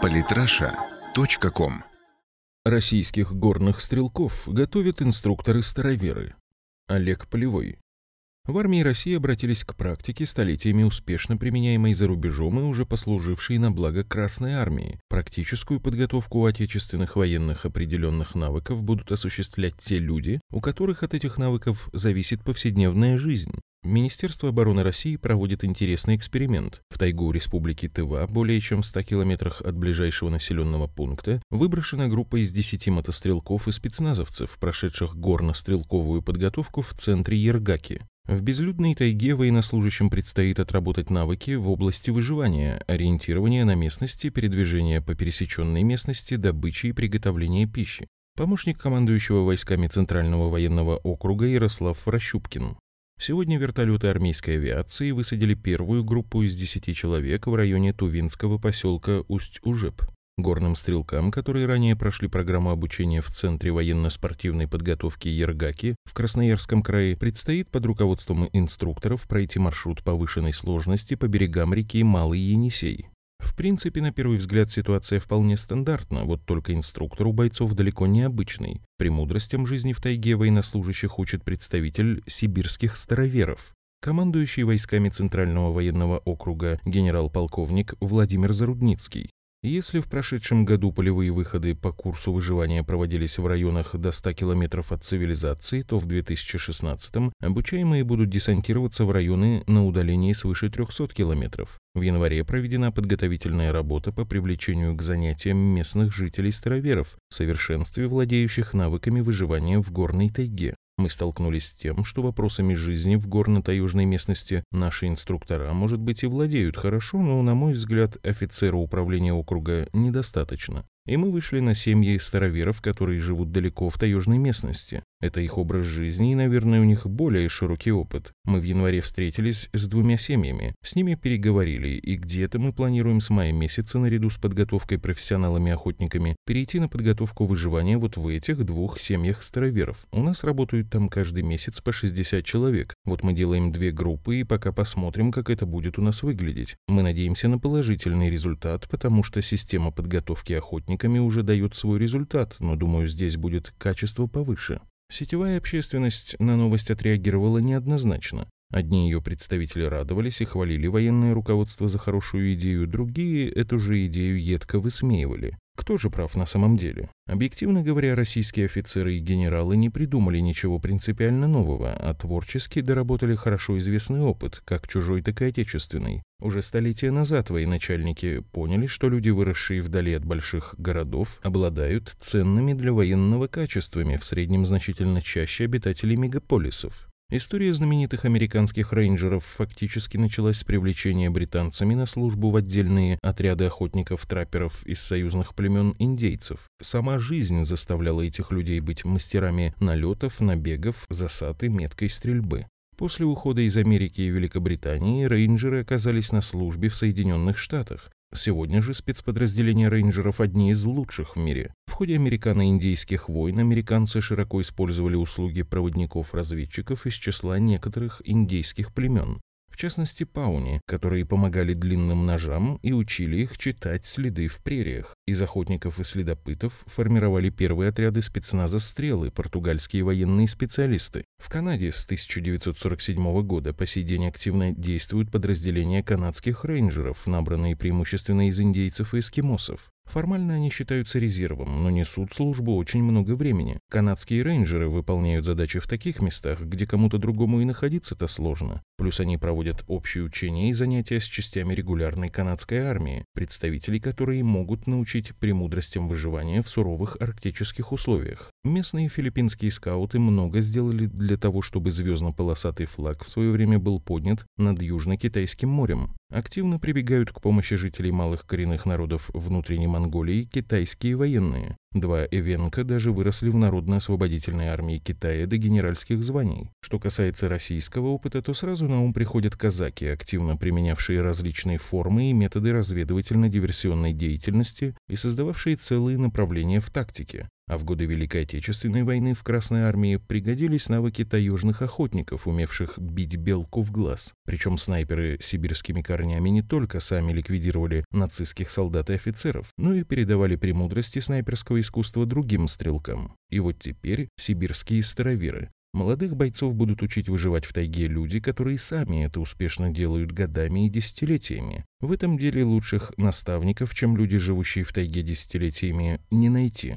Политраша.ком Российских горных стрелков готовят инструкторы-староверы. Олег Полевой. В армии России обратились к практике, столетиями успешно применяемой за рубежом и уже послужившей на благо Красной армии. Практическую подготовку у отечественных военных определенных навыков будут осуществлять те люди, у которых от этих навыков зависит повседневная жизнь. Министерство обороны России проводит интересный эксперимент. В тайгу Республики Тыва, более чем в 100 километрах от ближайшего населенного пункта, выброшена группа из 10 мотострелков и спецназовцев, прошедших горно-стрелковую подготовку в центре Ергаки. В безлюдной тайге военнослужащим предстоит отработать навыки в области выживания, ориентирования на местности, передвижения по пересеченной местности, добычи и приготовления пищи. Помощник командующего войсками Центрального военного округа Ярослав Рощупкин. Сегодня вертолеты армейской авиации высадили первую группу из 10 человек в районе Тувинского поселка Усть-Ужеп. Горным стрелкам, которые ранее прошли программу обучения в Центре военно-спортивной подготовки Ергаки в Красноярском крае, предстоит под руководством инструкторов пройти маршрут повышенной сложности по берегам реки Малый Енисей. В принципе, на первый взгляд ситуация вполне стандартна, вот только инструктор у бойцов далеко не обычный. Премудростям жизни в тайге военнослужащих учит представитель сибирских староверов. Командующий войсками Центрального военного округа генерал-полковник Владимир Зарудницкий. Если в прошедшем году полевые выходы по курсу выживания проводились в районах до 100 километров от цивилизации, то в 2016 обучаемые будут десантироваться в районы на удалении свыше 300 километров. В январе проведена подготовительная работа по привлечению к занятиям местных жителей-староверов, в совершенстве владеющих навыками выживания в горной тайге. Мы столкнулись с тем, что вопросами жизни в горно-таежной местности наши инструктора, может быть, и владеют хорошо, но, на мой взгляд, офицера управления округа недостаточно. И мы вышли на семьи староверов, которые живут далеко в таежной местности. Это их образ жизни и, наверное, у них более широкий опыт. Мы в январе встретились с двумя семьями, с ними переговорили, и где-то мы планируем с мая месяца наряду с подготовкой профессионалами-охотниками перейти на подготовку выживания вот в этих двух семьях староверов. У нас работают там каждый месяц по 60 человек. Вот мы делаем две группы и пока посмотрим, как это будет у нас выглядеть. Мы надеемся на положительный результат, потому что система подготовки охотниками уже дает свой результат, но думаю, здесь будет качество повыше. Сетевая общественность на новость отреагировала неоднозначно. Одни ее представители радовались и хвалили военное руководство за хорошую идею, другие эту же идею едко высмеивали. Кто же прав на самом деле? Объективно говоря, российские офицеры и генералы не придумали ничего принципиально нового, а творчески доработали хорошо известный опыт, как чужой, так и отечественный. Уже столетия назад военачальники поняли, что люди, выросшие вдали от больших городов, обладают ценными для военного качествами, в среднем значительно чаще обитателей мегаполисов. История знаменитых американских рейнджеров фактически началась с привлечения британцами на службу в отдельные отряды охотников-трапперов из союзных племен индейцев. Сама жизнь заставляла этих людей быть мастерами налетов, набегов, засад и меткой стрельбы. После ухода из Америки и Великобритании рейнджеры оказались на службе в Соединенных Штатах, Сегодня же спецподразделения рейнджеров одни из лучших в мире. В ходе американо-индейских войн американцы широко использовали услуги проводников-разведчиков из числа некоторых индейских племен в частности пауни, которые помогали длинным ножам и учили их читать следы в прериях. Из охотников и следопытов формировали первые отряды спецназа «Стрелы» португальские военные специалисты. В Канаде с 1947 года по сей день активно действуют подразделения канадских рейнджеров, набранные преимущественно из индейцев и эскимосов. Формально они считаются резервом, но несут службу очень много времени. Канадские рейнджеры выполняют задачи в таких местах, где кому-то другому и находиться-то сложно. Плюс они проводят общие учения и занятия с частями регулярной канадской армии, представителей которой могут научить премудростям выживания в суровых арктических условиях. Местные филиппинские скауты много сделали для того, чтобы звездно-полосатый флаг в свое время был поднят над Южно-Китайским морем. Активно прибегают к помощи жителей малых коренных народов внутренней Монголии китайские военные. Два Эвенка даже выросли в Народно-освободительной армии Китая до генеральских званий. Что касается российского опыта, то сразу на ум приходят казаки, активно применявшие различные формы и методы разведывательно-диверсионной деятельности и создававшие целые направления в тактике. А в годы Великой Отечественной войны в Красной армии пригодились навыки таежных охотников, умевших бить белку в глаз. Причем снайперы сибирскими корнями не только сами ликвидировали нацистских солдат и офицеров, но и передавали премудрости снайперского искусства другим стрелкам. И вот теперь сибирские староверы Молодых бойцов будут учить выживать в тайге люди, которые сами это успешно делают годами и десятилетиями. В этом деле лучших наставников, чем люди, живущие в тайге десятилетиями, не найти.